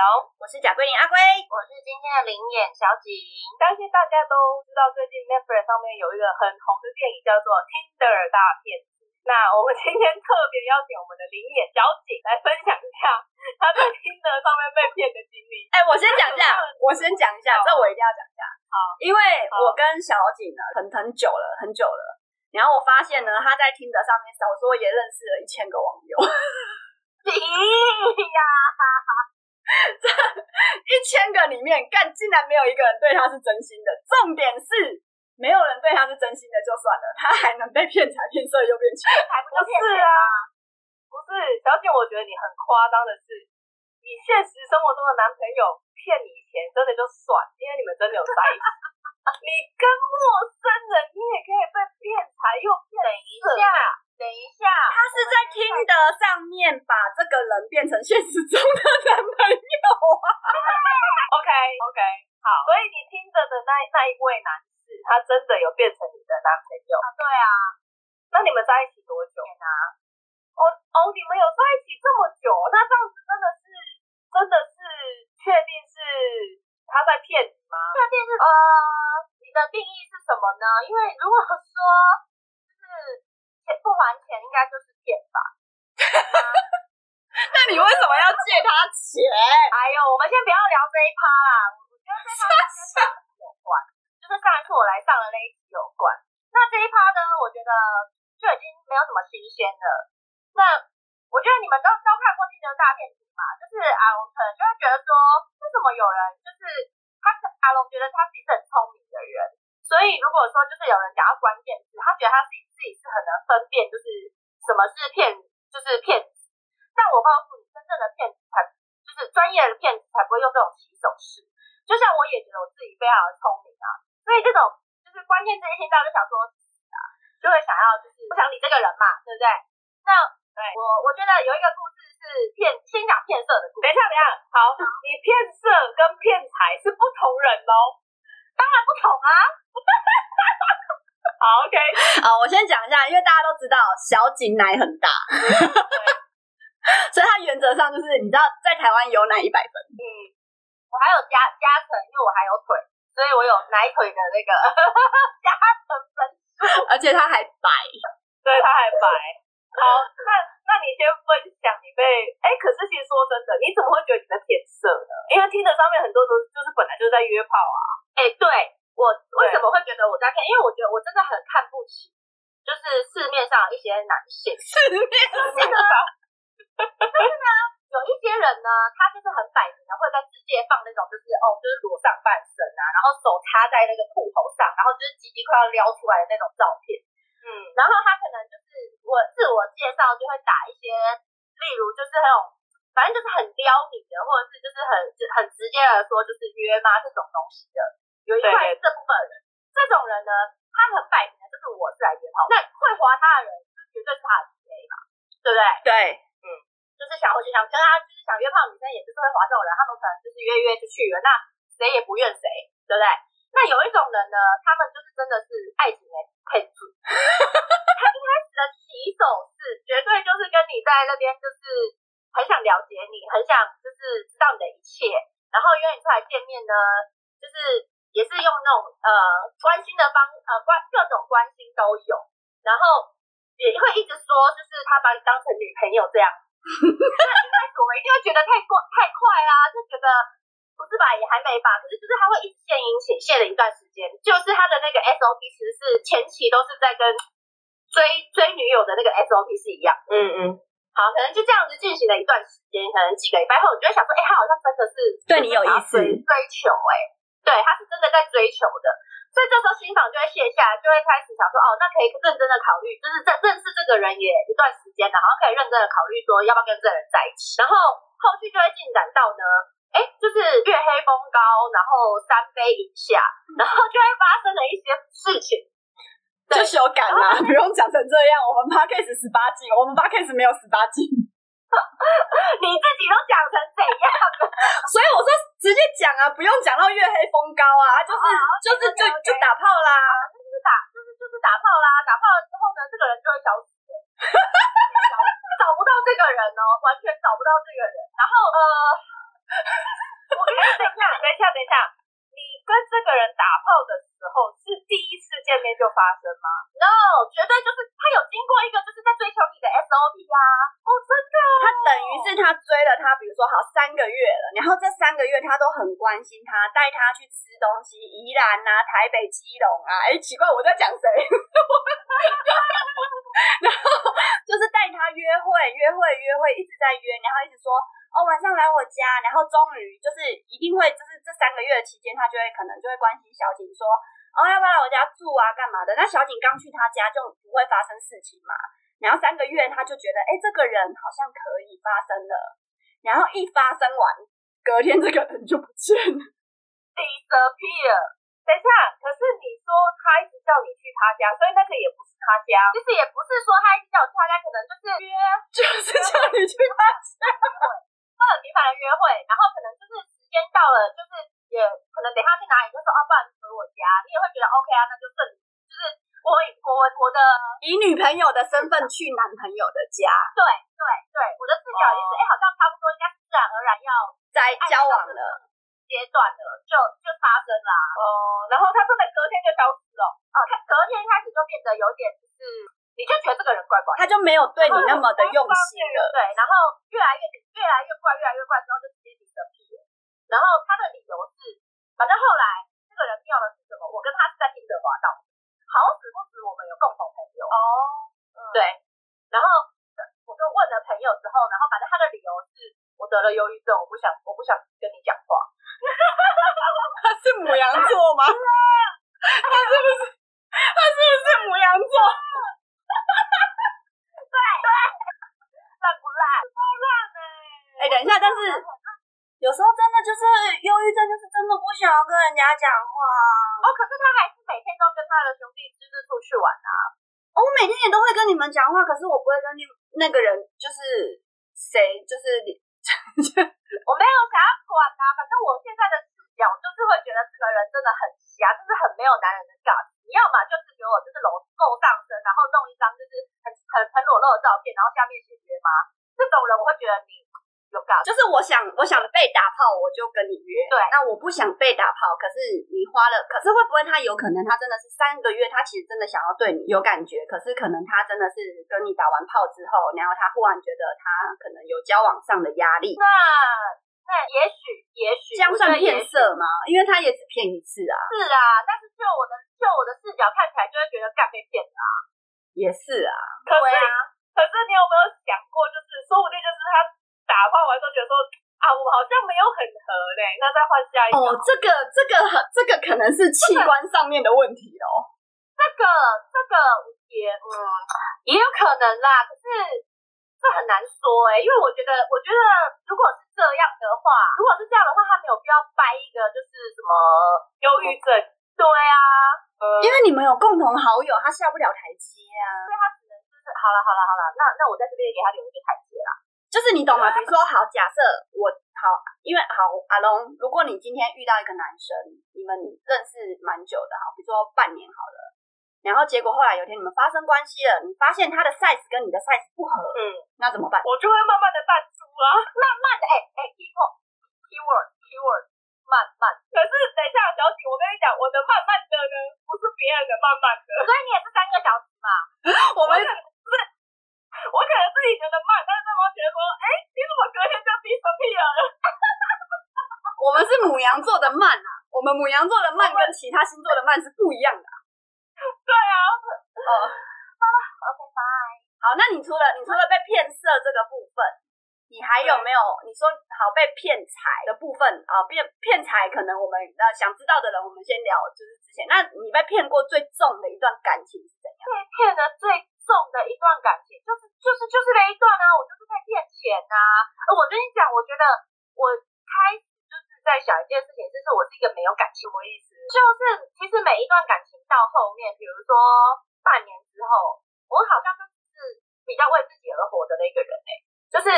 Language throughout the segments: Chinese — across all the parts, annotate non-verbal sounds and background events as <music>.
己用。Hello，我是贾桂林阿龟，我是今天的灵眼小景。相信大家都知道，最近 Netflix 上面有一个很红的电影叫做《Tinder 大骗子》。那我们今天特别邀请我们的灵眼小景来分享一下 <laughs> 他在 Tinder 上面被骗的经历。哎、欸，我先讲一下，我先讲一下，这我一定要讲一下。好，因为我跟小景呢很很久了，很久了。然后我发现呢，他在 Tinder 上面少说也认识了一千个网友。咦呀，<laughs> 这一千个里面，干竟然没有一个人对他是真心的。重点是，没有人对他是真心的就算了，他还能被骗财骗色又骗钱，还不就是啊？不是，小姐，我觉得你很夸张的是，你现实生活中的男朋友骗你钱，真的就算，因为你们真的有在一起。<laughs> 你跟陌生人，你也可以被骗财又骗色。等一下，等一下，他是在 Tinder 上面把这个人变成现实中的男朋友啊。<laughs> OK OK，好，所以你 Tinder 的那那一位男士，他真的有变成你的男朋友啊？对啊，那你们在一起多久呢？哦哦，你们有在一起这么久？那这样子真的是，真的是确定是他在骗你吗？确定是呃。你的定义是什么呢？因为如果说不还钱，应该就是骗吧。<laughs> 那你为什么要借他钱？哎呦，我们先不要聊这一趴啦。我觉得这一趴跟上一次有关，<laughs> 就是上一次我来上的那一集有关。那这一趴呢，我觉得就已经没有什么新鲜的。那我觉得你们都都看过《Tinder 大骗局》嘛，就是阿龙可能就会觉得说，为什么有人就是。他阿龙觉得他是一个很聪明的人，所以如果说就是有人讲到关键字，他觉得他自己自己是很能分辨，就是什么是骗，就是骗子。但我告诉你，真正的骗子才就是专业的骗子才不会用这种起手式。就像我也觉得我自己非常的聪明啊，所以这种就是关键字一听到就想说啊，就会想要就是不想理这个人嘛，对不对？那对我我觉得有一个故事。是骗，先讲骗色的故事。等一下，等一下，好，你骗色跟骗财是不同人哦。当然不同啊。好，OK。好，<laughs> 我先讲一下，因为大家都知道小景奶很大，所以他原则上就是，你知道在台湾有奶一百分。嗯，我还有加加成，因为我还有腿，所以我有奶腿的那个 <laughs> 加成分，而且他还白，对，他还白。好，那那你先分享你被哎、欸，可是其实说真的，你怎么会觉得你在骗色呢？因为听的上面很多都就是本来就是在约炮啊。哎、欸，对我为什么会觉得我在骗？因为我觉得我真的很看不起，就是市面上一些男性。市面上，就是呢，有一些人呢，他就是很摆明的会在世界放那种就是哦，就是裸上半身啊，然后手插在那个裤头上，然后就是鸡鸡快要撩出来的那种照片。嗯，然后他可能就是我自我介绍就会打一些，例如就是那种，反正就是很撩你的，或者是就是很很直接的说就是约吗这种东西的，有一块这部分人，这种人呢，他很摆明的就是我是来约炮，那会滑他的人就绝对是他的 TA 嘛，对不对？对，嗯，就是想我就想跟他就是想约炮女生，也就是会滑这种人，他们可能就是约约就去了，那谁也不怨谁，对不对？那有一种人呢，他们就是真的是爱情的骗子，<laughs> 他一开始的起手是绝对就是跟你在那边就是很想了解你，很想就是知道你的一切，然后约你出来见面呢，就是也是用那种呃关心的方呃关各种关心都有，然后也会一直说就是他把你当成女朋友这样，那一开始我们一定会觉得太过太快啦，就觉得。不是吧，也还没吧，可是就是他会一直献殷勤，献了一段时间，就是他的那个 SOP 其实是前期都是在跟追追女友的那个 SOP 是一样，嗯嗯，好，可能就这样子进行了一段时间，可能几个礼拜后，我就会想说，哎、欸，他好像真的是对你有意思，追求、欸，哎，对，他是真的在追求的，所以这时候心房就会卸下来，就会开始想说，哦，那可以认真的考虑，就是在认识这个人也一段时间，然后可以认真的考虑说要不要跟这个人在一起，然后后续就会进展到呢。哎，就是月黑风高，然后三杯以下，然后就会发生了一些事情，就修改啦，不用讲成这样。我们 Podcast 十八禁，我们 Podcast 没有十八禁，<laughs> 你自己都讲成怎样了？所以我说直接讲啊，不用讲到月黑风高啊，就是、哦、就是就.就打炮啦，就是打就是就是打炮啦，打炮了之后呢，这个人就会消失，<laughs> 找不到这个人，哦，完全找不到这个人。然后呃，我跟你等一下，等一下，等一下，你跟这个人打炮的时候是第一次见面就发生吗？No，绝对就是他有经过一个就是在追求你的 SOP 啊。哦，真的、哦，他等于是他追了他，比如说好三个月了，然后这三个月他都很关心他，带他去吃东西，宜兰啊、台北、基隆啊。哎，奇怪，我在讲谁？<laughs> 然后就是带他约会，约会，约会，一直在约，然后一直说哦，晚上来我家，然后终于就是一定会，就是这三个月的期间，他就会可能就会关心小景说哦，要不要来我家住啊，干嘛的？那小景刚去他家就不会发生事情嘛。然后三个月他就觉得哎，这个人好像可以发生了，然后一发生完，隔天这个人就不见了，disappear。等一下，可是你说他一直叫你去他家，所以那个也不是他家。其实也不是说他一直叫我去他家，可能就是约，就是叫你去他家，<laughs> 会很频繁的约会，然后可能就是时间到了，就是也可能等他去哪里，就说哦，不然你回我家，你也会觉得 OK 啊，那就顺利。就是我我我的以女朋友的身份去男朋友的家，对对对，我的视角也是，哎、哦，好像差不多应该是自然而然要在交往了。阶段了就就发生啦，哦、呃，然后他真的隔天就消失了，哦、他，隔天开始就变得有点就是，你就觉得这个人怪怪，他就没有对你那么的用心了，对，然后越来越越来越怪，越来越怪之后就直接离了屁了，然后他的理由是，反正后来这个人妙的是什么？我跟他是在听德华道，好死不死我们有共同朋友哦，嗯、对，然后我就问了朋友之后，然后反正他的理由是我得了忧郁症，我不想我不想跟你讲话。他是母羊座吗？<laughs> 他是不是？他是不是母羊座？对对，烂不烂？超烂的。哎，等一下，但是有时候真的就是忧郁症，就是真的不想要跟人家讲话。哦，可是他还是每天都跟他的兄弟侄子出去玩啊。哦，我每天也都会跟你们讲话，可是我不会跟你那个人，就是谁，就是你。<laughs> 我没有想要管啊，反正我现在的视角就是会觉得这个人真的很瞎，就是很没有男人的感觉。你要么就是给我就是露够上身，然后弄一张就是很很很裸露的照片，然后下面写约吗？这种人我会觉得你。就是我想，我想被打炮，我就跟你约。对，那我不想被打炮，可是你花了，可是会不会他有可能他真的是三个月，他其实真的想要对你有感觉，可是可能他真的是跟你打完炮之后，然后他忽然觉得他可能有交往上的压力。那那也许也许这样算骗色吗？因为他也只骗一次啊。是啊，但是就我的就我的视角看起来，就会觉得干被骗了啊。也是啊。对啊。可是你有没有想过，就是说不定就是他。打炮完之后觉得说啊，我好像没有很合嘞，那再换下一个。哦，这个这个这个可能是器官上面的问题哦。这个这个也嗯也有可能啦，可是这很难说哎，因为我觉得我觉得如果是这样的话，如果是这样的话，他没有必要掰一个就是什么忧郁症。对啊，呃，因为你们有共同好友，他下不了台阶啊，所以他只能就是好了好了好了，那那我在这边也给他留一个台阶啦。就是你懂吗？比如说，好，假设我好，因为好阿龙，如果你今天遇到一个男生，你们认识蛮久的，好，比如说半年好了，然后结果后来有天你们发生关系了，你发现他的 size 跟你的 size 不合，嗯，那怎么办？我就会慢慢的淡出啊，慢慢的，哎、欸、哎、欸、，keyword keyword keyword，慢慢。可是等一下，小景，我跟你讲，我的慢慢的呢，不是别人的慢慢的，所以你也是三个小时嘛，<laughs> 我们。我可能自己觉得慢，但是对方觉得说，哎、欸，你怎么隔天就 disappear 了？我们是母羊座的慢啊，我们母羊座的慢跟其他星座的慢是不一样的、啊。<laughs> 对啊，哦，啊，OK bye。好，那你除了你除了被骗色这个部分，你还有没有？你说好被骗财的部分啊，骗骗财可能我们呃想知道的人，我们先聊，就是之前，那你被骗过最重的一段感情是怎样？被骗的最。重的一段感情，就是就是就是那一段啊，我就是在骗钱呐、啊。我跟你讲，我觉得我开始就是在想一件事情，就是我是一个没有感情的意思，就是其实每一段感情到后面，比如说半年之后，我好像就是比较为自己而活的那个人哎、欸，就是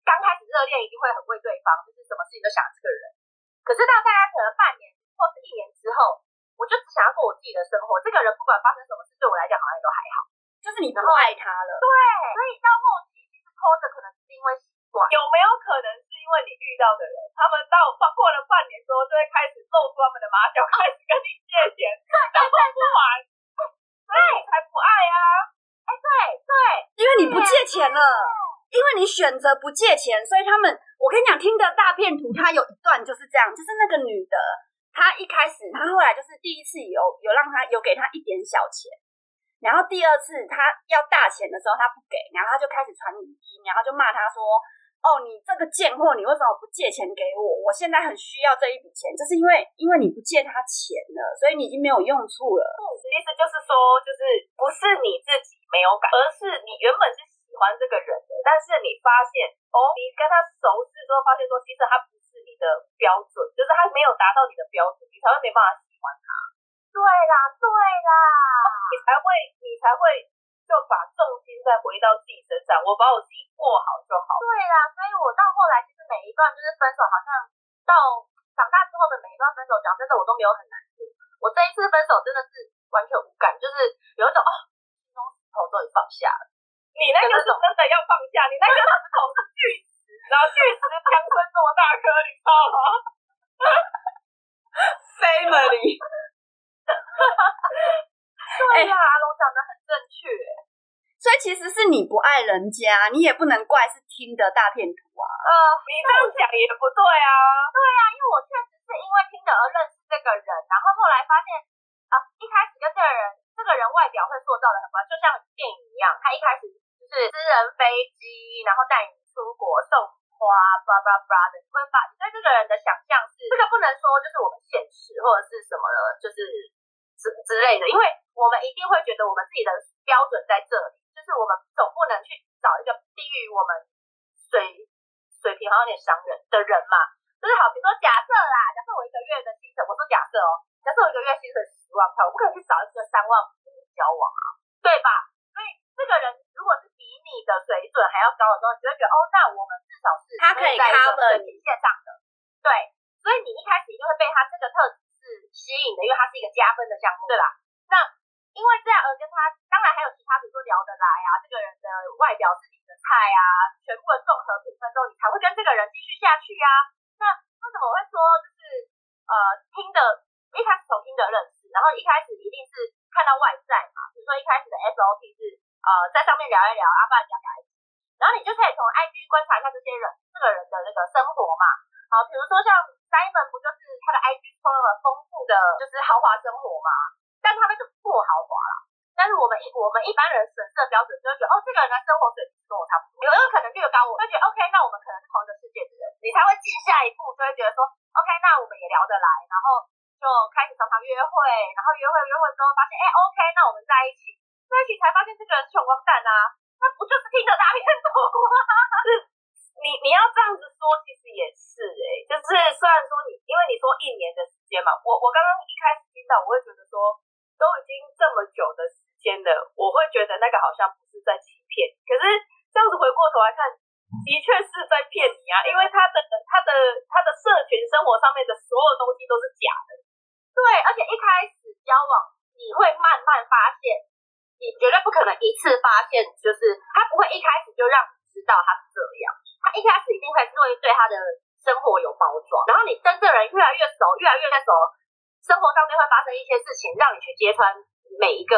刚开始热恋一定会很为对方，就是什么事情都想这个人，可是到大家可能半年或是一年之后，我就只想要过我自己的生活，这个人不管发生什么事，对我来讲好像都还好。就是你不爱他了，对，所以到后期其实拖着可能是因为习惯，有没有可能是因为你遇到的人，他们到过了半年之后，就会开始露出他们的马脚，开始跟你借钱，然后不还，所以才不爱啊！哎，对对，因为你不借钱了，因为你选择不借钱，所以他们，我跟你讲，听的大片图，他有一段就是这样，就是那个女的，她一开始，她后来就是第一次有有让他有给他一点小钱。然后第二次他要大钱的时候，他不给，然后他就开始传语音，然后就骂他说：“哦，你这个贱货，你为什么不借钱给我？我现在很需要这一笔钱，就是因为因为你不借他钱了，所以你已经没有用处了。”意思就是说，就是不是你自己没有改，而是你原本是喜欢这个人的，但是你发现哦，你跟他熟识之后，发现说其实他不是你的标准，就是他没有达到你的标准，你才会没办法喜欢他。对啦，对啦，你才会，你才会就把重心再回到自己身上。我把我自己过好就好。对啦，所以我到后来其实每一段就是分手，好像到长大之后的每一段分手，讲真的我都没有很难过。我这一次分手真的是完全无感，就是有一种哦，心中石头终于放下了。你那个是真的要放下，你那个石头是巨石，然后巨石强身这么大颗，你知道吗？<laughs> Family。<laughs> 对呀、啊，阿龙讲的很正确，所以其实是你不爱人家，你也不能怪是听的大骗徒啊。呃，你这样讲也不对啊。对啊，因为我确实是因为听的而认识这个人，然后后来发现啊，一开始跟这个人，这个人外表会塑造的很乖，就像电影一样，他一开始就是私人飞机，然后带你出国送花，巴拉巴拉的，你会把你对这个人的想象是这个不能说就是我们现实或者是什么的，就是。之之类的，因为我们一定会觉得我们自己的标准在这里，就是我们总不能去找一个低于我们水水平好像有点伤人的人嘛。就是好，比如说假设啦，假设我一个月的薪水，我说假设哦，假设我一个月薪水十万块，我不可能去找一个三万五的人交往啊，对吧？所以这个人如果是比你的水准还要高的时候，你就会觉得哦，那我们至少是他可以 cover 水平线上的，对，所以你一开始一定会被他这个特质。吸引的，因为它是一个加分的项目，对吧？那因为这样而跟他，当然还有其他，比如说聊得来啊，这个人的外表是你的菜啊，全部的综合评分之后，你才会跟这个人继续下去啊。那为什么会说就是呃听的，一开始从听的认识，然后一开始一定是看到外在嘛，比如说一开始的 SOP 是呃在上面聊一聊，阿爸讲讲，然后你就可以从 IG 观察一下这些人，这个人的那个生活嘛。好，比如说像 Simon 不就是他的 IG 充了丰富的，就是豪华生活嘛？但他们就不豪华啦。但是我们一我们一般人审视的标准就会觉得，哦，这个人的生活水平跟我差不多，有有可能略高我，会觉得 OK，那我们可能是同一个世界的人，你才会进下一步，就会觉得说 OK，那我们也聊得来，然后就开始常常约会，然后约会约会之后发现，哎，OK，那我们在一起，在一起才发现这个人穷光蛋啊，那不就是听的大骗徒吗？<laughs> 你你要这样子说，其实也是哎、欸，就是虽然说你，因为你说一年的时间嘛，我我刚刚一开始听到，我会觉得说，都已经这么久的时间了，我会觉得那个好像不是在欺骗，可是这样子回过头来看，的确是在骗你啊，因为他的他的他的社群生活上面的所有东西都是假的，对，而且一开始交往，你会慢慢发现，你绝对不可能一次发现，就是他不会一开始就让你知道他是这样。他一开始一定会是会对他的生活有包装，然后你跟这人越来越熟，越来越熟，生活上面会发生一些事情，让你去揭穿每一个，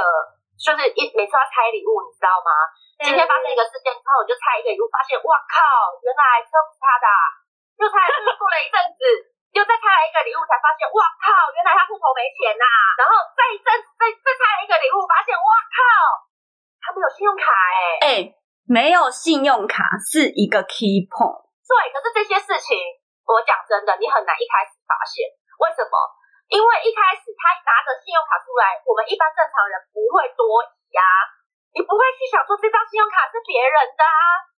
就是一每次要拆礼物，你知道吗？今天发生一个事件之后，我就拆一个礼物，发现哇靠，原来车不是他的，又拆了，过了一阵子，又再拆了一个礼物，才发现哇靠，原来他户头没钱呐，然后再一阵子再再拆了一个礼物，发现哇靠，他没有信用卡哎、欸。欸没有信用卡是一个 key point。对，可是这些事情，我讲真的，你很难一开始发现。为什么？因为一开始他拿着信用卡出来，我们一般正常人不会多疑呀、啊，你不会去想说这张信用卡是别人的啊。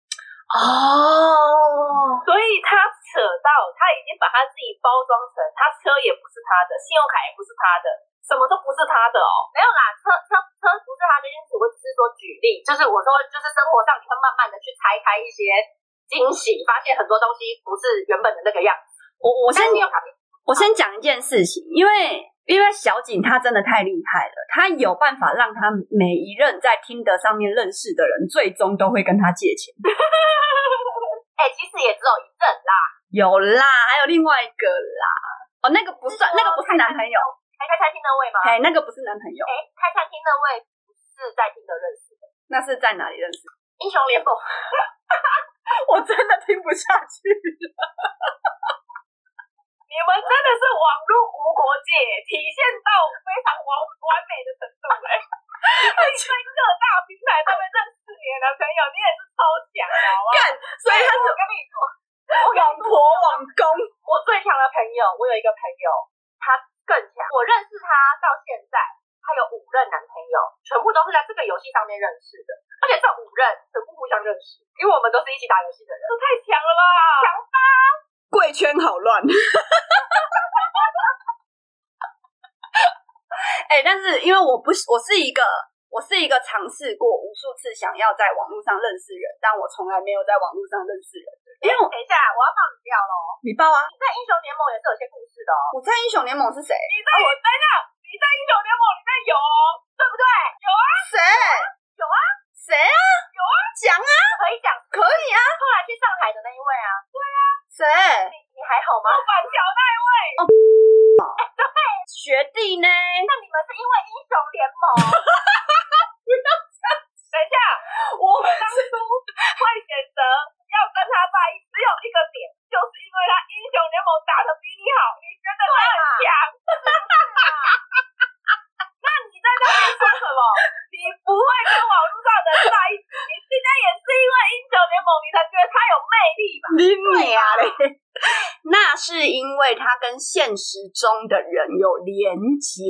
哦，所以他扯到，他已经把他自己包装成，他车也不是他的，信用卡也不是他的。什么都不是他的哦，没有啦，车车车不是他的意思，我只是说举例，就是我说，就是生活上你会慢慢的去拆开一些惊喜，发现很多东西不是原本的那个样子。我我先我先讲一件事情，因为因为小景他真的太厉害了，他有办法让他每一任在听得上面认识的人，最终都会跟他借钱。<laughs> 哎、欸，其实也只有一任啦，有啦，还有另外一个啦。哦，那个不算，那个不是男朋友。还开餐厅那位吗？哎，那个不是男朋友。哎，开餐厅那位不是在听的认识的，那是在哪里认识？英雄联盟。<laughs> 我真的听不下去了。你们真的是网络无国界，体现到非常完完美的程度 <laughs> 哎！在各大平台上面认识你的男朋友，你也是超强的，好吗？干，所以他是我跟你说，网婆网公。我最强的朋友，我有一个朋友，他更强。我认识他到现在，他有五任男朋友，全部都是在这个游戏上面认识的，而且这五任全部互相认识，因为我们都是一起打游戏的人，这太强了吧！强吧？贵圈好乱。<laughs> 哎、欸，但是因为我不是，我是一个，我是一个尝试过无数次想要在网络上认识人，但我从来没有在网络上认识人。因为我等一下，我要爆你料喽！你爆啊！你在英雄联盟也是有些故事的哦。我在英雄联盟是谁？你在我等一下，你在英雄联盟里面有哦，对不对？有啊。谁？有啊。谁啊？有啊。讲啊。可以讲。可以啊。后来去上海的那一位啊。对啊。谁？你你还好吗？板桥那一位。哦。哎 <laughs> 对。学弟呢？那你们是因为英雄联盟？不要这样。等一下，我们当初会选择要跟他在一起，只有一个点，就是因为他英雄联盟打得比你好，你觉得他很强。那你在那边说什么？你不会跟网络上的人在一起，你今天也是因为英雄联盟，你才觉得他有魅力吧？你娘嘞！那是因为他跟现实中的人有连结，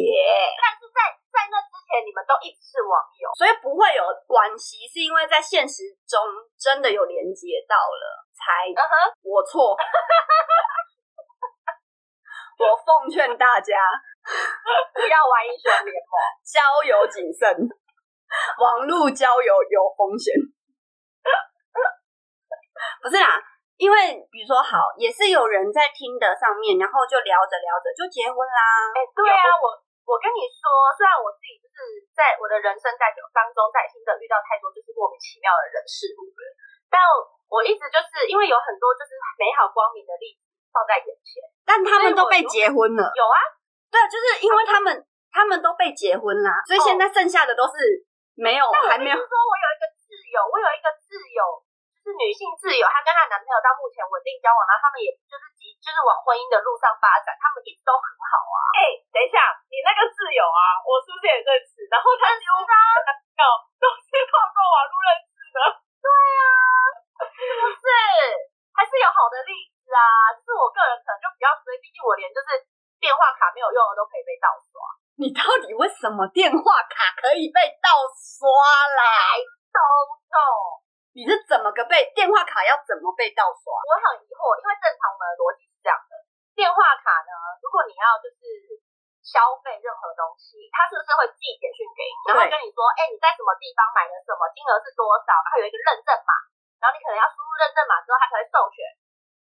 但是在在那之前，你们都一直是网友，所以不会有关系。是因为在现实中真的有连结到了，才我错。<laughs> 我奉劝大家不要玩英雄联盟，交友谨慎，网络交友有风险。<laughs> 不是啦。因为比如说好，也是有人在听的上面，然后就聊着聊着就结婚啦。哎、欸，对啊，我我跟你说，虽然我自己就是在我的人生在当中，在新的遇到太多就是莫名其妙的人事物了，但我一直就是因为有很多就是美好光明的例子放在眼前，但他们都被结婚了。有啊，对，就是因为他们他们都被结婚啦，所以现在剩下的都是没有，还没有。说我有一个挚友，我有一个挚友。是女性挚友，她跟她男朋友到目前稳定交往，然后他们也就是急，就是往婚姻的路上发展，他们一直都很好啊。哎、欸，等一下，你那个挚友啊，我是不是也认识？然后他几乎男朋友都是透过网络认识的。对啊，是不是？还是有好的例子啊。就是我个人可能就比较衰，毕竟我连就是电话卡没有用的都可以被盗刷。你到底为什么电话卡可以被盗刷啦？都懂。你是怎么个被电话卡要怎么被盗刷？我很疑惑，因为正常我们的逻辑是这样的：电话卡呢，如果你要就是消费任何东西，它是不是会寄简讯给你，然后跟你说，哎、你在什么地方买了什么，金额是多少，然后有一个认证码，然后你可能要输入认证码之后，它才会授权。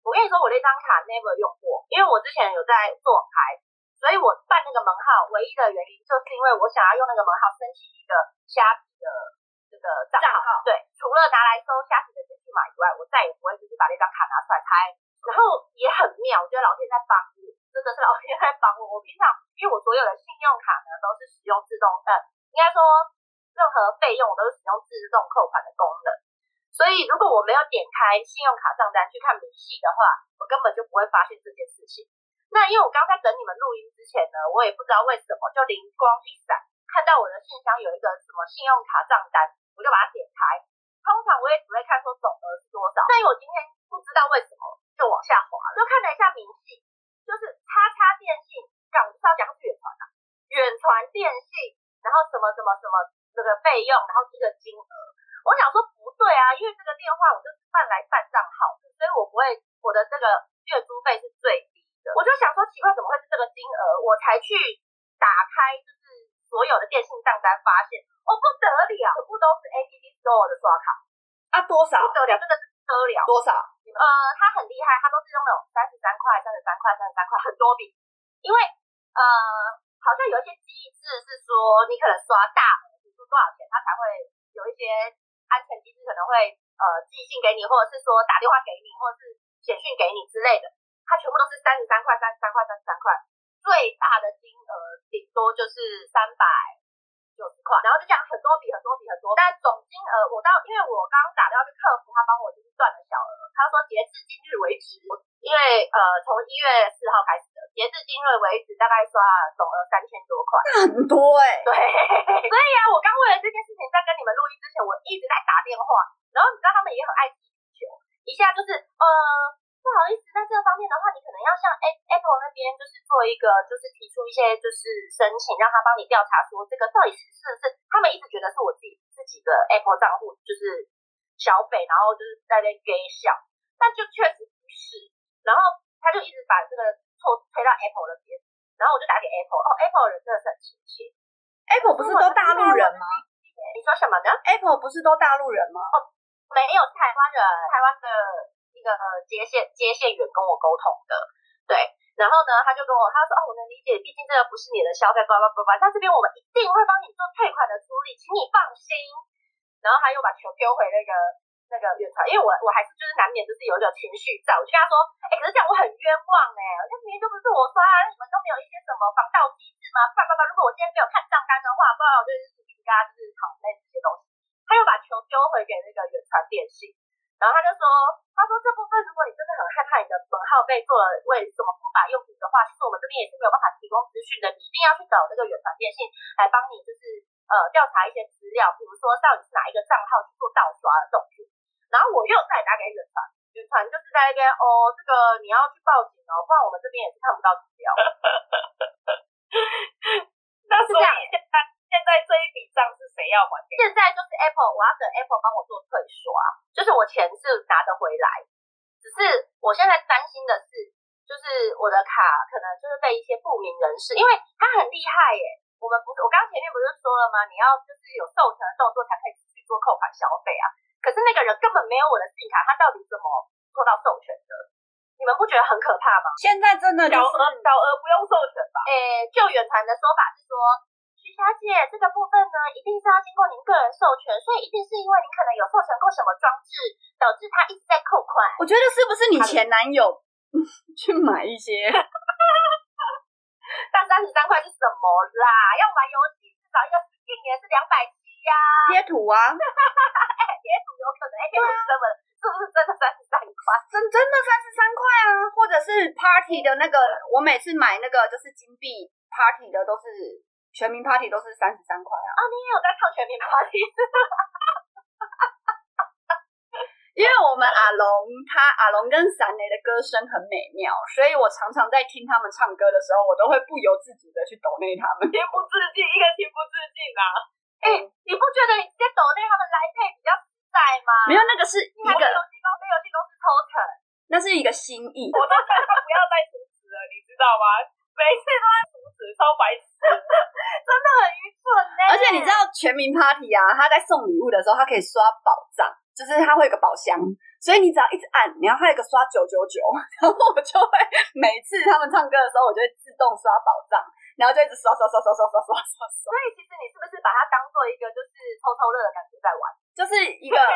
我跟你说，我那张卡 never 用过，因为我之前有在做网拍，所以我办那个门号唯一的原因就是因为我想要用那个门号申请一个虾皮的。这个账号，号对，除了拿来收虾皮的简讯码以外，我再也不会就是把那张卡拿出来拍。然后也很妙，我觉得老天在帮我，真的是老天在帮我。我平常因为我所有的信用卡呢都是使用自动，呃，应该说任何费用我都是使用自动扣款的功能，所以如果我没有点开信用卡账单去看明细的话，我根本就不会发现这件事情。那因为我刚才等你们录音之前呢，我也不知道为什么就灵光一闪。看到我的信箱有一个什么信用卡账单，我就把它点开。通常我也只会看说总额是多少，但因为我今天不知道为什么就往下滑了，就看了一下明细，就是叉叉电信，港是要讲是远传啊，远传电信，然后什么什么什么这个费用，然后这个金额，我想说不对啊，因为这个电话我就是办来办账号，所以我不会我的这个月租费是最低的，我就想说奇怪怎么会是这个金额，我才去打开就是。所有的电信账单发现，哦不得了，全部都是 APP Store 的刷卡啊，多少？不得了，真的是不得了。多少？呃，他很厉害，他都是用那种三十三块、三十三块、三十三块，很多笔。因为呃，好像有一些机制是说，你可能刷大额，比如说多少钱，他才会有一些安全机制，可能会呃寄信给你，或者是说打电话给你，或者是简讯给你之类的，它全部都是三十三块、三十三块、三十三块，最大的金额顶多就是三百九十块，然后就这样很多笔、很多笔、很多，但总金额我到，因为我刚刚打电话去客服，他帮我就是算了小额，他说截至今日为止，因为呃从一月四号开始的，截至今日为止大概刷了总额三千多块，很多哎、欸，对，<laughs> 所以啊，我刚为了这件事情在跟你们录音之前，我一直在打电话，然后你知道他们也很爱踢球，一下就是呃。不好意思，在这个方面的话，你可能要向 Apple 那边就是做一个，就是提出一些就是申请，让他帮你调查说这个到底是不是他们一直觉得是我自己自己的 Apple 账户就是小北，然后就是在那边给小，但就确实不是，然后他就一直把这个错推到 Apple 那边，然后我就打给 Apple，哦，Apple 人真的是很亲切，Apple 不是都大陆人吗？你说什么呢？Apple 不是都大陆人吗？哦，没有，是台湾人，台湾的。一个接线接线员跟我沟通的，对，然后呢，他就跟我他说哦，我能理解，毕竟这个不是你的消费，叭叭叭叭，但这边我们一定会帮你做退款的处理，请你放心。然后他又把球丢回那个那个远传，因为我我还是就是难免就是有一种情绪在，我就跟他说，哎，可是这样我很冤枉哎，这明明就不是我刷，你们都没有一些什么防盗机制吗？叭叭叭，如果我今天没有看账单的话，不然我就是一直跟他就是讨论这些东西。他又把球丢回给那个远传电信。然后他就说，他说这部分如果你真的很害怕你的本号被做了为什么不法用途的话，其实我们这边也是没有办法提供资讯的，你一定要去找这个远传电信来帮你，就是呃调查一些资料，比如说到底是哪一个账号去做盗刷的动作。然后我又再打给远传，远传就是在那边哦，这个你要去报警哦，不然我们这边也是看不到资料。<laughs> 那是这样，现在现在这一笔账是谁要还给？现在就是 Apple，我要等 Apple 帮我做退刷。就是我钱是拿得回来，只是我现在担心的是，就是我的卡可能就是被一些不明人士，因为他很厉害耶。我们不是，我刚刚前面不是说了吗？你要就是有授权的动作才可以去做扣款消费啊。可是那个人根本没有我的信用卡，他到底怎么做到授权的？你们不觉得很可怕吗？现在真的、就是、小额小额不用授权吧？诶、欸，就远传的说法是说。小姐，这个部分呢，一定是要经过您个人授权，所以一定是因为您可能有授权过什么装置，导致他一直在扣款。我觉得是不是你前男友 <laughs> 去买一些？<laughs> 但三十三块是什么啦？要玩游戏至少一个 skin 也是两百七呀。贴图啊，<laughs> 贴图有可能，哎，贴图是真的，是不是真的三十三块？真真的三十三块啊，或者是 party 的那个，我每次买那个就是金币 party 的都是。全民 Party 都是三十三块啊！啊，你也有在唱全民 Party？因为我们阿龙他阿龙跟闪雷的歌声很美妙，所以我常常在听他们唱歌的时候，我都会不由自主的去抖内他们，情不自禁，一个情不自禁啊！哎、欸，你不觉得你直接抖内他们来配比较实在吗？没有，那个是一个游戏公司，游戏公司抽成，那是一个心意。我都叫他不要再充值了，你知道吗？每次都在充值，超白痴。真的很愚蠢呢，而且你知道全民 Party 啊，他在送礼物的时候，他可以刷宝藏，就是他会有个宝箱，所以你只要一直按，然后他有个刷九九九，<laughs> 然后我就会每次他们唱歌的时候，我就会自动刷宝藏，然后就一直刷刷刷刷刷刷刷刷刷。所以其实你是不是把它当做一个就是偷偷乐的感觉在玩？就是一个。<laughs>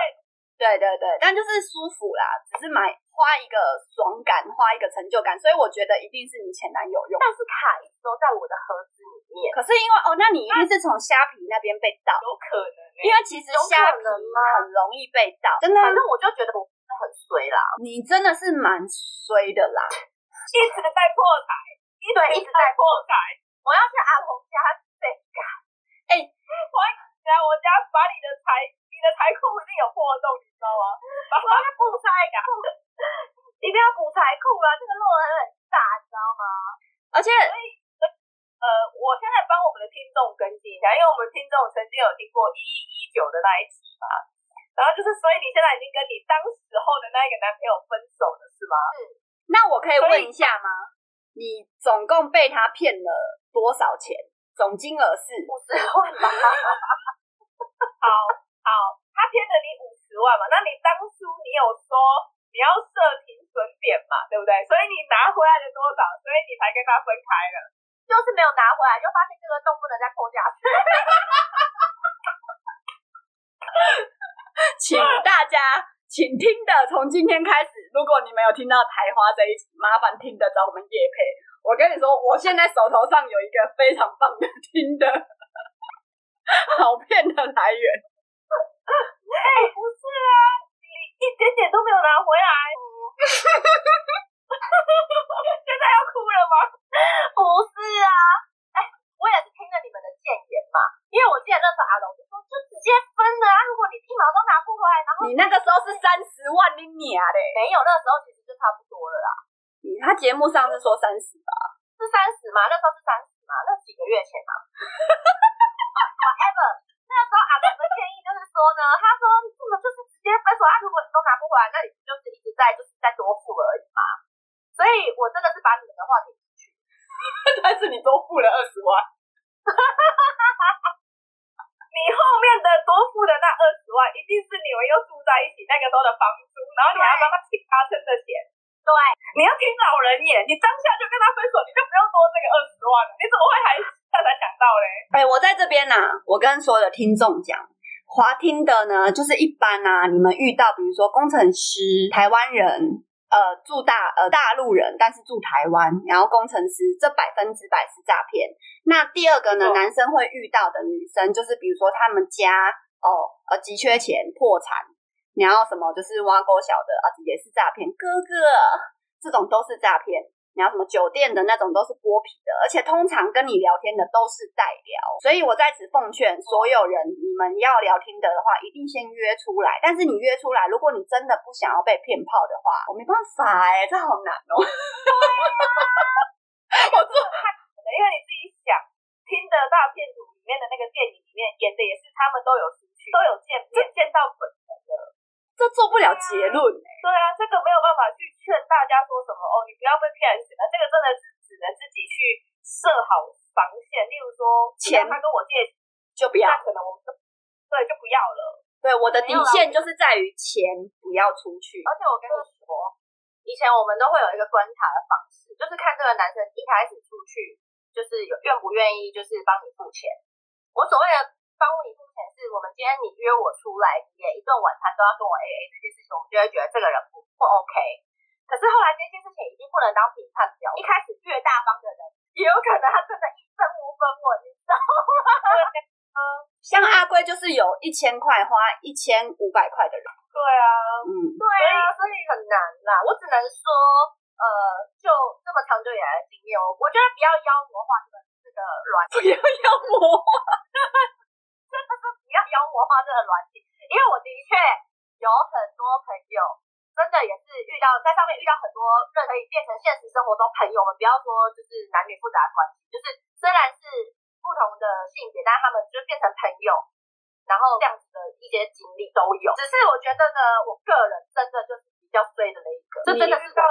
对对对，但就是舒服啦，只是买花一个爽感，花一个成就感，所以我觉得一定是你前男友用。但是卡一直都在我的盒子里面。可是因为哦，那你一定是从虾皮那边被盗，有可能、欸。因为其实虾皮很容易被盗，真的。反正我就觉得我真的很衰啦。你真的是蛮衰的啦，<laughs> 一直在破财，一直一直在破财。我要去阿红家被干，哎，欢迎来我家，把你的财。你的财库一定有破洞，你知道吗？我要补财库，<laughs> 一定要补财库啊！这个落很很大，你知道吗？而且，所以呃，我现在帮我们的听众更新一下，因为我们听众曾经有听过一一一九的那一集嘛，然后就是，所以你现在已经跟你当时候的那一个男朋友分手了，是吗？是。那我可以问一下吗？你总共被他骗了多少钱？总金额是五十万吧？好。好，他骗了你五十万嘛？那你当初你有说你要设停损点嘛？对不对？所以你拿回来了多少？所以你才跟他分开了？就是没有拿回来，就发现这个洞不能再破下去。<laughs> 请大家，请听的从今天开始如果你没有听到台花这一集，麻烦听得找我们叶配。我跟你说，我现在手头上有一个非常棒的听的 <laughs> 好片的来源。哎、欸，不是啊，你一点点都没有拿回来。<laughs> 现在要哭了吗？不是啊，哎、欸，我也是听了你们的建言嘛，因为我记得那时候阿龙就说，就直接分了啊。如果你一毛都拿不回来，然后你那个时候是三十万你娘嘞，没有，那个时候其实就差不多了啦。他节目上是说三十吧？是三十吗？那时候是三十吗？那几个月前啊。<laughs> Whatever，那时候阿龙的建议就是说呢，他说你这么就是直接分手啊，如果你都拿不回来，那你不就是一直在就是在多付而已嘛。所以我真的是把你们的话听进去，<laughs> 但是你多付了二十万，哈哈哈你后面的多付的那二十万，一定是你们又住在一起那个时候的房租，然后你还要帮他请他生的钱。对，你要听老人言，你当下就跟他分手，你就不用多这个二十万了。你怎么会还现在才想到嘞？哎、欸，我在这边呢、啊，我跟所有的听众讲，滑听的呢，就是一般啊，你们遇到比如说工程师、台湾人。呃，住大呃大陆人，但是住台湾，然后工程师，这百分之百是诈骗。那第二个呢，哦、男生会遇到的女生，就是比如说他们家哦呃急缺钱破产，然后什么就是挖沟小的啊，也是诈骗。哥哥，这种都是诈骗。然后什么酒店的那种都是剥皮的，而且通常跟你聊天的都是代聊，所以我在此奉劝所有人，你们要聊天的的话，一定先约出来。但是你约出来，如果你真的不想要被骗炮的话，我没办法哎、欸，这好难哦。<laughs> 我做太难了，因为你自己想，听的大骗组里面的那个电影里面演的也是他们都有出去，都有见面，见到本。这做不了结论、欸。对啊，这个没有办法去劝大家说什么哦，你不要被骗钱了？这个真的是只能自己去设好防线。例如说，钱他跟我借就不要，那可能我们就对就不要了。对，我的底线就是在于钱不要出去。而且我跟你说，以前我们都会有一个观察的方式，就是看这个男生一开始出去，就是有愿不愿意，就是帮你付钱。我所谓的。帮你付钱是我们今天你约我出来，也一顿晚餐都要跟我 A A 这件事情，我们就会觉得这个人不不 OK。可是后来这件事情已经不能当评判标。一开始越大方的人，也有可能他真的一分无分我，你知道吗？<laughs> 像阿贵就是有一千块花一千五百块的人。对啊，嗯，对啊，所以很难啦。我只能说，呃，就这么长久以来的经验，我我觉得不要妖魔化这个这个软，不要妖魔化。真的是不要妖魔化这个软体，因为我的确有很多朋友，真的也是遇到在上面遇到很多可以变成现实生活中朋友们，不要说就是男女复杂的关系，就是虽然是不同的性别，但他们就变成朋友，然后这样子的一些经历都有。只是我觉得呢，我个人真的就是比较衰的那一个，这真的是比较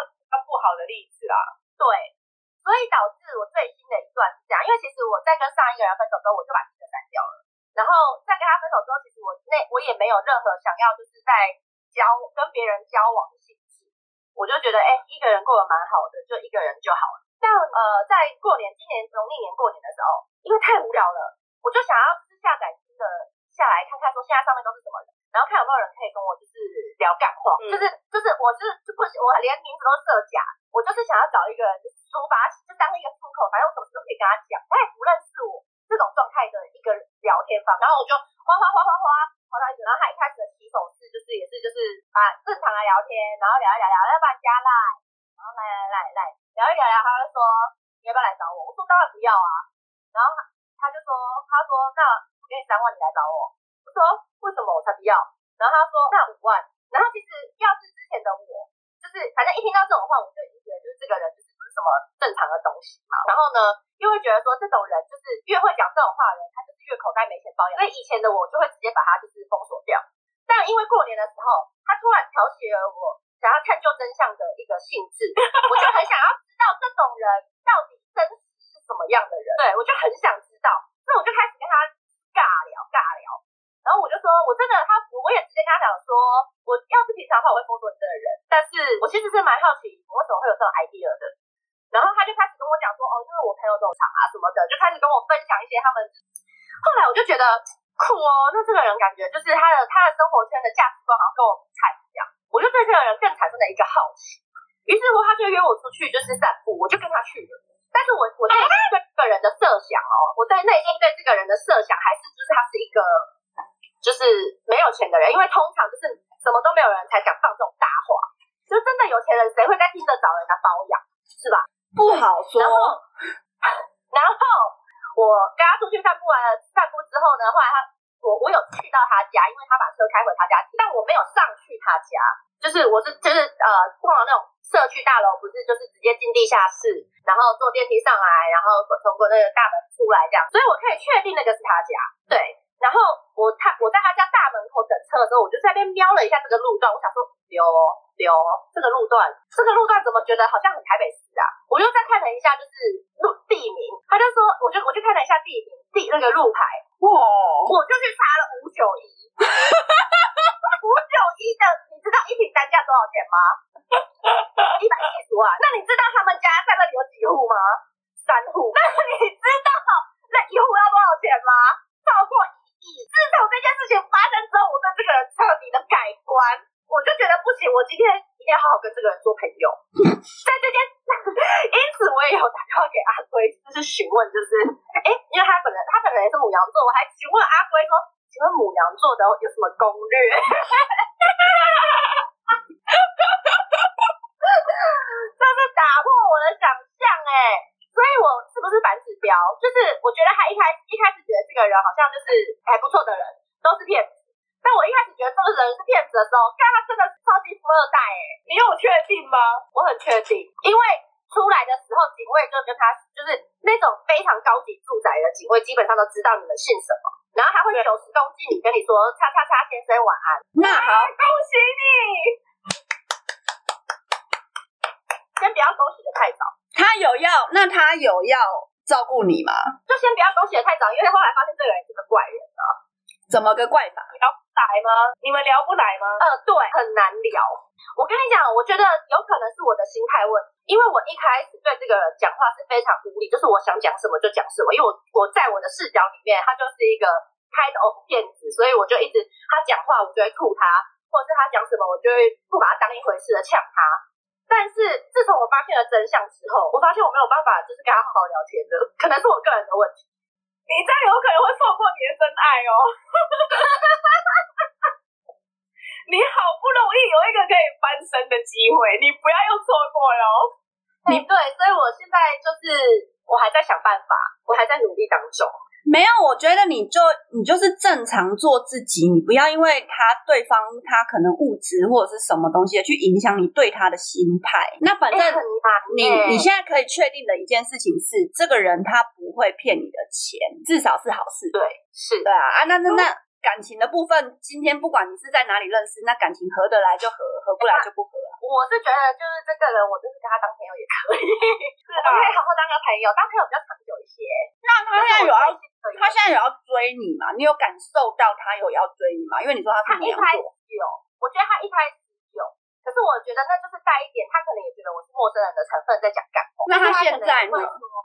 不好的例子啦。对，所以导致我最新的一段是这样，因为其实我在跟上一个人分手之后，我就把这个删掉了。然后在跟他分手之后，其实我那我也没有任何想要就是在交跟别人交往的心思，我就觉得哎，一个人过得蛮好的，就一个人就好了。但呃，在过年今年农历年过年的时候，因为太无聊了，我就想要就是下载新的下来看看，说现在上面都是什么人，然后看有没有人可以跟我就是聊干话，嗯、就是就是我是就不我连名字都设假，我就是想要找一个人就是抒发，就当一个出口，反正我什么事都可以跟他讲，他也不认识我。这种状态的一个聊天方，然后我就哗哗哗哗哗哗到一个，然后他一开始的起手式就是也是就是把正常的聊天，然后聊一聊聊，要不然加赖，然后来来来来聊一聊聊，他就说你要不要来找我？我说当然不要啊，然后他就说他说那我给你三万你来找我，我说为什么我才不要？然后他说那五万，然后其实要是之前的我，就是反正一听到这种话，我就已经觉得就是这个人就是什么正常的东西嘛，然后呢？又会觉得说这种人就是越会讲这种话的人，他就是越口袋没钱包养。所以以前的我就会直接把他就是封锁掉。但因为过年的时候，他突然挑起了我想要探究真相的一个兴致，<laughs> 我就很想要知道这种人到底真实是什么样的人。对，我就很想知道，所以我就开始跟他尬聊尬聊。然后我就说，我真的他，我也直接跟他讲说，我要是平常的话，我会封锁你这个人。但是我其实是蛮好奇，我为什么会有这种 idea 的。然后他就开始跟我讲说，哦，因为我朋友都有厂啊什么的，就开始跟我分享一些他们。后来我就觉得酷哦，那这个人感觉就是他的他的生活圈的价值观好像跟我不太一样，我就对这个人更产生了一个好奇。于是乎，他就约我出去，就是散步，我就跟他去了。但是我我对这个人的设想哦，我在内心对这个人的设想还是就是他是一个就是没有钱的人，因为通常就是什么都没有人才敢放这种大话，就真的有钱人谁会在听着找人家包养，不好说。然后，我跟他出去散步完了，散步之后呢，后来他我我有去到他家，因为他把车开回他家，但我没有上去他家，就是我是就是呃碰到那种。社区大楼不是就是直接进地下室，然后坐电梯上来，然后通过那个大门出来这样，所以我可以确定那个是他家。对，然后我他我在他家大门口等车的时候，我就在那边瞄了一下这个路段，我想说溜溜这个路段，这个路段怎么觉得好像很台北市啊？我又再看了一下就是路地名，他就说，我就我就看了一下地名地那个路牌，哇，我就去查了五九一，五九一的，你知道一瓶单价多少钱吗？一百七十万，那你知道他们家在那里有几户吗？三户。那你知道那一户要多少钱吗？超过一亿。自从这件事情发生之后，我对这个人彻底的改观，我就觉得不行，我今天一定要好好跟这个人做朋友。在这件事，因此我也有打电话给阿龟，就是询问，就是哎、欸，因为他本人他本人也是母羊座，我还询问阿龟说，请问母羊座的有什么攻略？<laughs> 就是打破我的想象哎，所以我是不是反指标？就是我觉得他一开一开始觉得这个人好像就是还不错的人，都是骗子。但我一开始觉得这个人是骗子的时候，看他真的是超级富二代哎，你有确定吗？我很确定，因为出来的时候警卫就跟他就是那种非常高级住宅的警卫，基本上都知道你们姓什么，然后他会九十公斤，你跟你说叉叉叉先生晚安，那好，恭喜你。先不要恭喜的太早，他有要，那他有要照顾你吗？就先不要恭喜的太早，因为后来发现这个人是个怪人啊。怎么个怪法？聊不来吗？你们聊不来吗？呃，对，很难聊。我跟你讲，我觉得有可能是我的心态问题，因为我一开始对这个人讲话是非常无理，就是我想讲什么就讲什么，因为我我在我的视角里面，他就是一个开头骗子，所以我就一直他讲话，我就会吐他，或者是他讲什么，我就会不把他当一回事的呛他。但是自从我发现了真相之后，我发现我没有办法就是跟他好好聊天的，可能是我个人的问题。你这样有可能会错过你的真爱哦。<laughs> 你好不容易有一个可以翻身的机会，你不要又错过了。你对，所以我现在就是我还在想办法，我还在努力当中。没有，我觉得你就你就是正常做自己，你不要因为他对方他可能物质或者是什么东西去影响你对他的心态。那反正你、欸、你现在可以确定的一件事情是，这个人他不会骗你的钱，至少是好事。对，是对啊啊，那那那。那感情的部分，今天不管你是在哪里认识，那感情合得来就合，合不来就不合啊。我是觉得，就是这个人，我就是跟他当朋友也可以，是的，可以好好当个朋友，当朋友比较长久一些。那他现在有要，他现在有要追你吗？你有感受到他有要追你吗？因为你说他是牡羊座。他一开始有，我觉得他一开始有，可是我觉得那就是带一点，他可能也觉得我是陌生人的成分在讲干话。那他现在呢？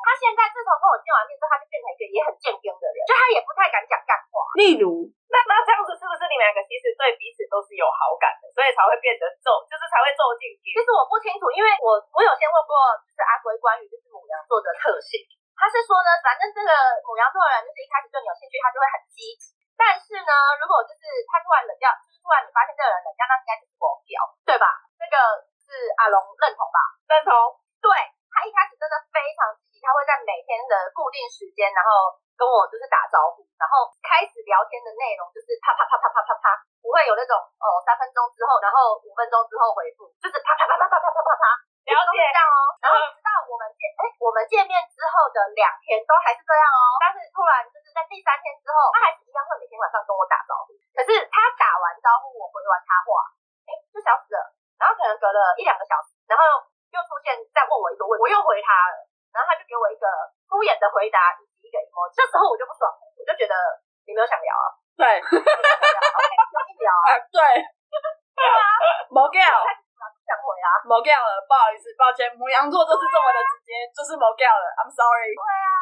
他现在自从跟我见完面之后，他就变成一个也很健康的人，就他也不太敢讲干话。例如。那那这样子是不是你们两个其实对彼此都是有好感的，所以才会变得皱，就是才会皱进去？其实我不清楚，因为我我有先问过，就是阿龟关于就是母羊座的特性，他是说呢，反正这个母羊座的人就是一开始对你有兴趣，他就会很积极，但是呢，如果就是他突然冷掉，就是突然你发现这个人冷掉，那应该就是我掉，对吧？这个是阿龙认同吧？认同。对，他一开始真的非常积极，他会在每天的固定时间，然后。跟我就是打招呼，然后开始聊天的内容就是啪啪啪啪啪啪啪，不会有那种哦三分钟之后，然后五分钟之后回复，就是啪啪啪啪啪啪啪啪啪，了解这样哦。然后直到我们见，哎，我们见面之后的两天都还是这样哦。但是突然就是在第三天之后，他还是一样会每天晚上跟我打招呼。可是他打完招呼，我回完他话，哎，就消失了。然后可能隔了一两个小时，然后又出现再问我一个问题，我又回他了，然后他就给我一个敷衍的回答以及一个 emo，。这时候我就不爽了，我就觉得你没有想聊啊。对，没有想聊 <laughs> 啊。对，<laughs> 对啊，没聊，不想回啊，没聊了，不好意思，抱歉，母羊座就是这么的直接，<laughs> 就是没聊了，I'm sorry。对啊，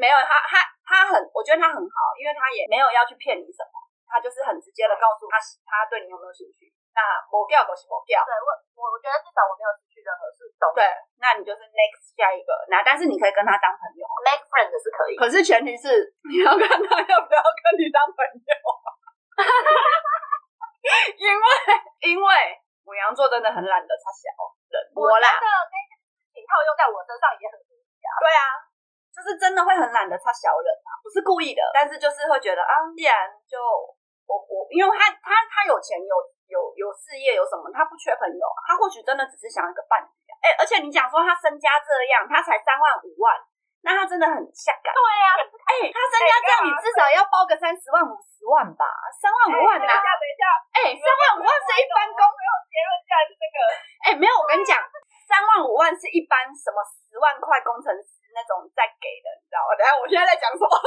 没有他，他他很，我觉得他很好，因为他也没有要去骗你什么，他就是很直接的告诉他，他对你有没有兴趣。那某掉都是某掉。对我我我觉得至少我没有失去任何事情。对，那你就是 next 下一个，那但是你可以跟他当朋友，make friend 是可以。可是前提是 <laughs> 你要看他要不要跟你当朋友。<laughs> 因为因为牡羊座真的很懒得插小人，我觉得那件事情套用在我身上也很合理啊。对啊，就是真的会很懒得插小人啊，不是故意的，但是就是会觉得啊，既然就我我，因为他他他有钱有有有事业有什么，他不缺朋友，他或许真的只是想一个伴侣。哎，而且你讲说他身家这样，他才三万五万。那他真的很下感。对呀、啊，哎、欸，他身家这样，你至少要包个三十万、五十万吧？三万五万呐、啊？等一下，等一下，哎、欸，三万五万是一般工，没有结论下来是这个。哎、欸，没有，我跟你讲，三万五万是一般什么十万块工程师那种在给的，你知道吗？等下，我现在在讲什么？<laughs>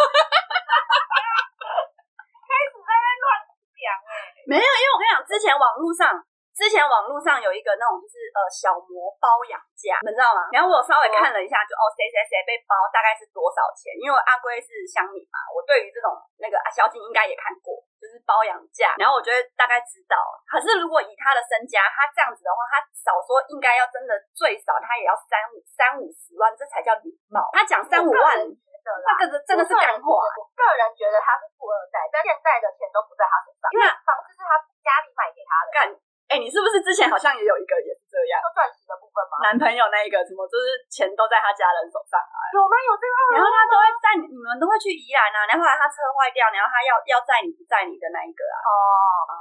开始在那乱讲哎，没有，因为我跟你讲，之前网络上。之前网络上有一个那种就是呃小模包养价，你们知道吗？然后我稍微看了一下，就哦谁谁谁被包大概是多少钱？因为阿龟是乡民嘛，我对于这种那个阿小景应该也看过，就是包养价。然后我觉得大概知道，可是如果以他的身家，他这样子的话，他少说应该要真的最少他也要三五三五十万，这才叫礼貌。他讲三五万，那个真的是干话。我个人觉得他是富二代，但现在的钱都不在他手上，因为房子是他家里买给他的。干。哎、欸，你是不是之前好像也有一个也是这样？钻石的部分吗？男朋友那一个什么，就是钱都在他家人手上啊？有吗？有这个？然后他都会在你们都会去宜兰啊，然后后来他车坏掉，然后他要要载你不载你的那一个啊？哦，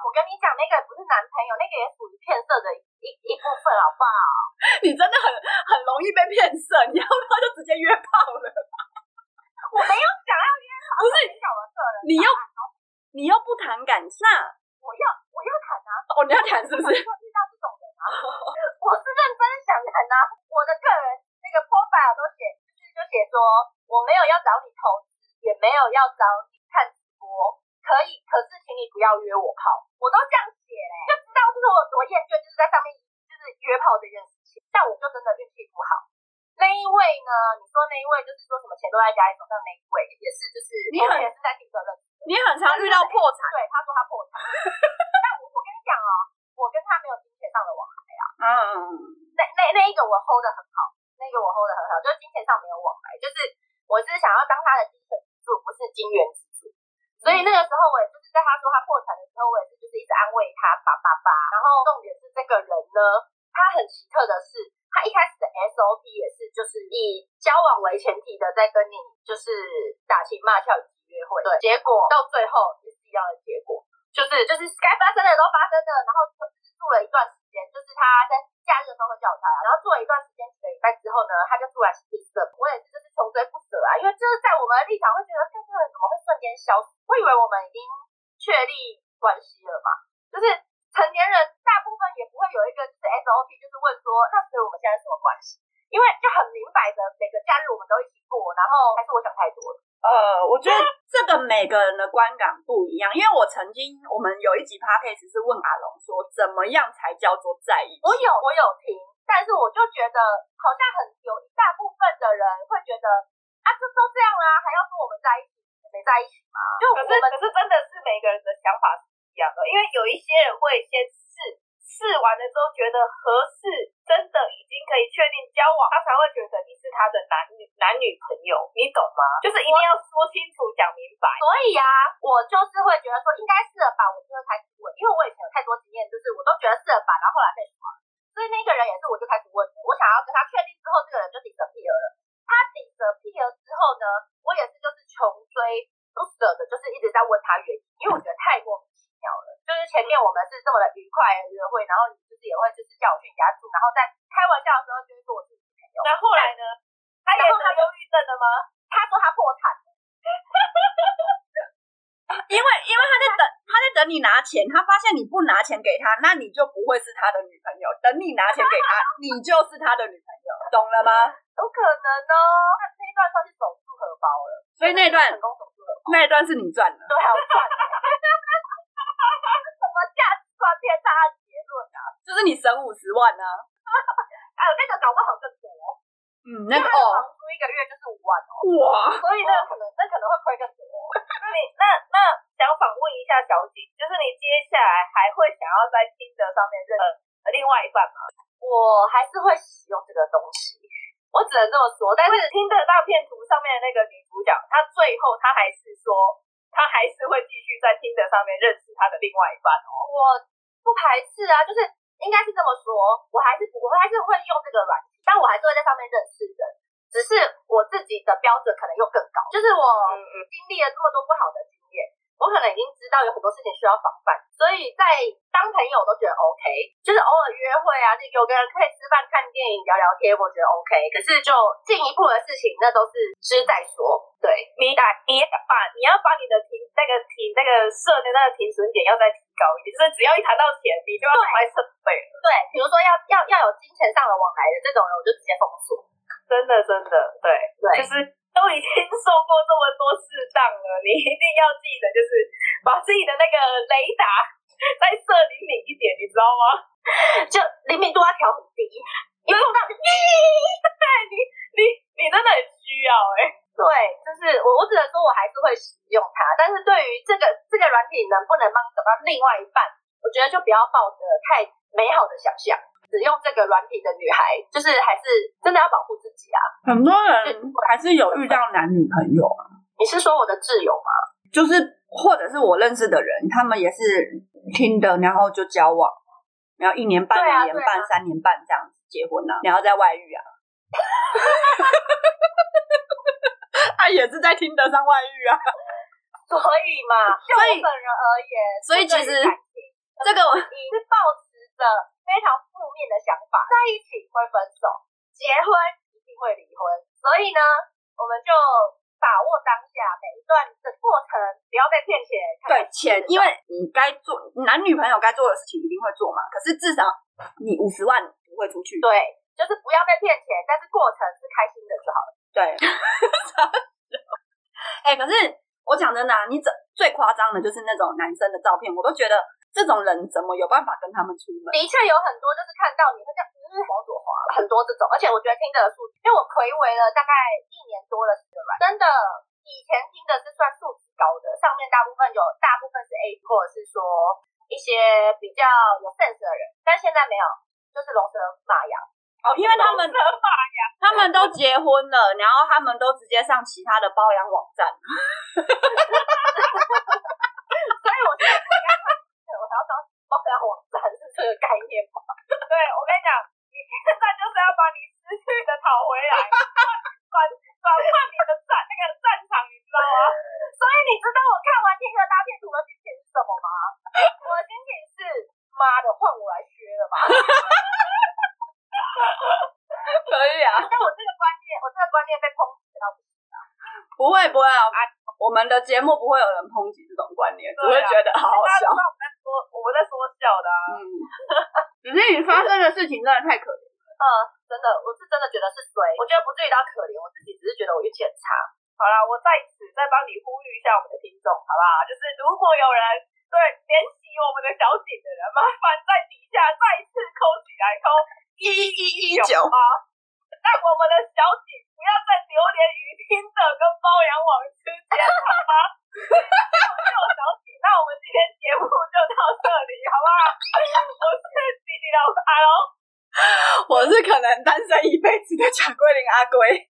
我跟你讲，那个不是男朋友，那个也属于骗色的一一部分，好不好？<laughs> 你真的很很容易被骗色，你要不要就直接约炮了？我没有想要约炮，不是你找的色人，你又你又不谈感情，我要我要谈啊！哦，你要谈是不是？遇到这种人啊，我是认真想谈啊！我的个人那个 profile 都写，就是就写说我没有要找你投资，也没有要找你看直播，可以，可是请你不要约我泡，我都这样写嘞，就知道就是我多厌倦，就是在上面就是约炮这件事情。但我就真的运气不好。那一位呢？你说那一位就是说什么钱都在家里手上那一位，也是就是你很也是在听责任。你很常遇到破产，对，他说他破产，讲哦，我跟他没有金钱上的往来啊。嗯，那那那一个我 hold 得很好，那个我 hold 得很好，就是金钱上没有往来，就是我是想要当他的精神支柱，不是金元支柱。所以那个时候我也就是在他说他破产的时候，我也是就是一直安慰他，叭叭叭。然后重点是这个人呢，他很奇特的是，他一开始的 SOP 也是就是以交往为前提的，在跟你就是打情骂俏以及。约会，对，结果到最后也是一样的结果，就是就是该发生的都发生了，然后住了一段时间，就是他在假日的时候会叫他，然后住了一段时间几个礼拜之后呢，他就突然失色，我也是就是穷追不舍啊，因为就是在我们的立场会觉得这个人怎么会瞬间消失？我以为我们已经确立关系了嘛，就是成年人大部分也不会有一个就是 SOP，就是问说那所以我们现在什么关系？因为就很明摆着每个假日我们都一起过，然后还是我想太多了。呃，我觉得这个每个人的观感不一样，因为我曾经我们有一集 podcast 是问阿龙说，怎么样才叫做在一起？我有我有听，但是我就觉得好像很有一大部分的人会觉得啊，就都这样啦，还要说我们在一起没在一起吗？就可是可是真的是每个人的想法是一样的，因为有一些人会先试。完了之后觉得合适，真的已经可以确定交往，他才会觉得你是他的男女男女朋友，你懂吗？就是一定要说清楚讲明白。所以啊，我就是会觉得说应该是了吧，我就会开始问，因为我以前有太多经验，就是我都觉得是了吧，然后后来被什么，所以那个人也是，我就开始问，我想要跟他确定之后，这个人就顶着屁了。他 disappear 之后呢，我也是就是穷追不舍的，就是一直在问他原因，因为我觉得太过。就是前面我们是这么的愉快的约会，然后你就是也会就是叫我去你家住，然后在开玩笑的时候就会说我是女朋友。那后来呢？他也是他忧郁症的吗？<laughs> 他说他破产了。<laughs> 因为因为他在等他在等你拿钱，他发现你不拿钱给他，那你就不会是他的女朋友。等你拿钱给他，你就是他的女朋友，懂了吗？有可能哦。那那一段算是手术荷包了，所以那段成功手术荷包，那一段是你赚的。对啊，我赚。天大的结论啊！就是你省五十万呢、啊，还有那个搞不好更多。嗯，那个哦，房租一个月就是五万哦。哇！所以那个可能，那可能会亏更多。<laughs> 那你那那想访问一下小景，就是你接下来还会想要在 Tinder 上面认识另外一半吗？我还是会使用这个东西，我只能这么说。但是 Tinder 大骗徒上面的那个女主角，她最后她还是说，她还是会继续在 Tinder 上面认识他的另外一半哦。我不排斥啊，就是应该是这么说，我还是我还是会用这个软件，但我还是会在上面认识人。只是我自己的标准可能又更高，就是我经历了这么多不好的经验，我可能已经知道有很多事情需要防范，所以在当朋友我都觉得 OK，就是偶尔约会啊，就有个人可以吃饭、看电影、聊聊天，我觉得 OK。可是就进一步的事情，那都是之再说。对，你打你把你要把你的停那个停那个设的那个停损点要再提高一点，就是只要一谈到钱，你就要开始备了。对，比如说要要要有金钱上的往来的这种人，我就直接封锁。真的，真的，对，对，就是都已经受过这么多次当了，你一定要记得，就是把自己的那个雷达再设灵敏一点，你知道吗？就灵敏度要调很低，一碰到就，你你你真的很需要哎、欸。对，就是我我只能说我还是会使用它，但是对于这个这个软体能不能帮找到另外一半，我觉得就不要抱着太美好的想象。使用这个软体的女孩，就是还是真的要保护自己啊！很多人还是有遇到男女朋友啊。你是说我的挚友吗？就是或者是我认识的人，他们也是听的，然后就交往，然后一年半、两年半、三年半这样子结婚了，然后在外遇啊。他也是在听得上外遇啊。所以嘛，就我本人而言，所以其实这个我你是抱持着。非常负面的想法，在一起会分手，结婚一定会离婚，所以呢，我们就把握当下每一段的过程，不要被骗钱。对钱，因为你该做男女朋友该做的事情一定会做嘛，可是至少你五十万不会出去。对，就是不要被骗钱，但是过程是开心的就好了。对。<laughs> 哎、欸，可是我讲真的，你最最夸张的就是那种男生的照片，我都觉得。这种人怎么有办法跟他们出门？的确有很多，就是看到你会这样，嗯，往左滑。很多这种，而且我觉得听的数，因为我睽违了大概一年多的时间吧，真的，以前听的是算素质高的，上面大部分有大部分是 A，或者是说一些比较有 sense 的人，但现在没有，就是龙蛇马羊。哦，因为他们他们都结婚了，然后他们都直接上其他的包养网站，<laughs> 所以我觉得。包养网站是这个概念吗？对，我跟你讲，你现在就是要把你失去的讨回来，转转换你的战那个战场，你知道吗？所以你知道我看完《天鹅大片图》的心情是什么吗？我的心情是妈的，换我来削了吧！可以啊，但我这个观念，我这个观念被抨击到不行啊！不会不会啊，我们的节目不会有人抨击这种观念，只会觉得好好笑。我们在说笑的啊，嗯，只是这个事情真的太可怜了。嗯，真的，我是真的觉得是谁，我觉得不至于到可怜，我自己只是觉得我运气很差。好啦，我在此再帮你呼吁一下我们的听众，好不好？就是如果有人对联系我们的小景的人，麻烦在底下再次扣起来，扣一一一九啊，让我们的小景不要再流连于听的跟包养网之间，好吗？六小景，那我们今天节目就到这里，好不好？我是滴滴老阿龙，我是可能单身一辈子的贾桂琳阿龟，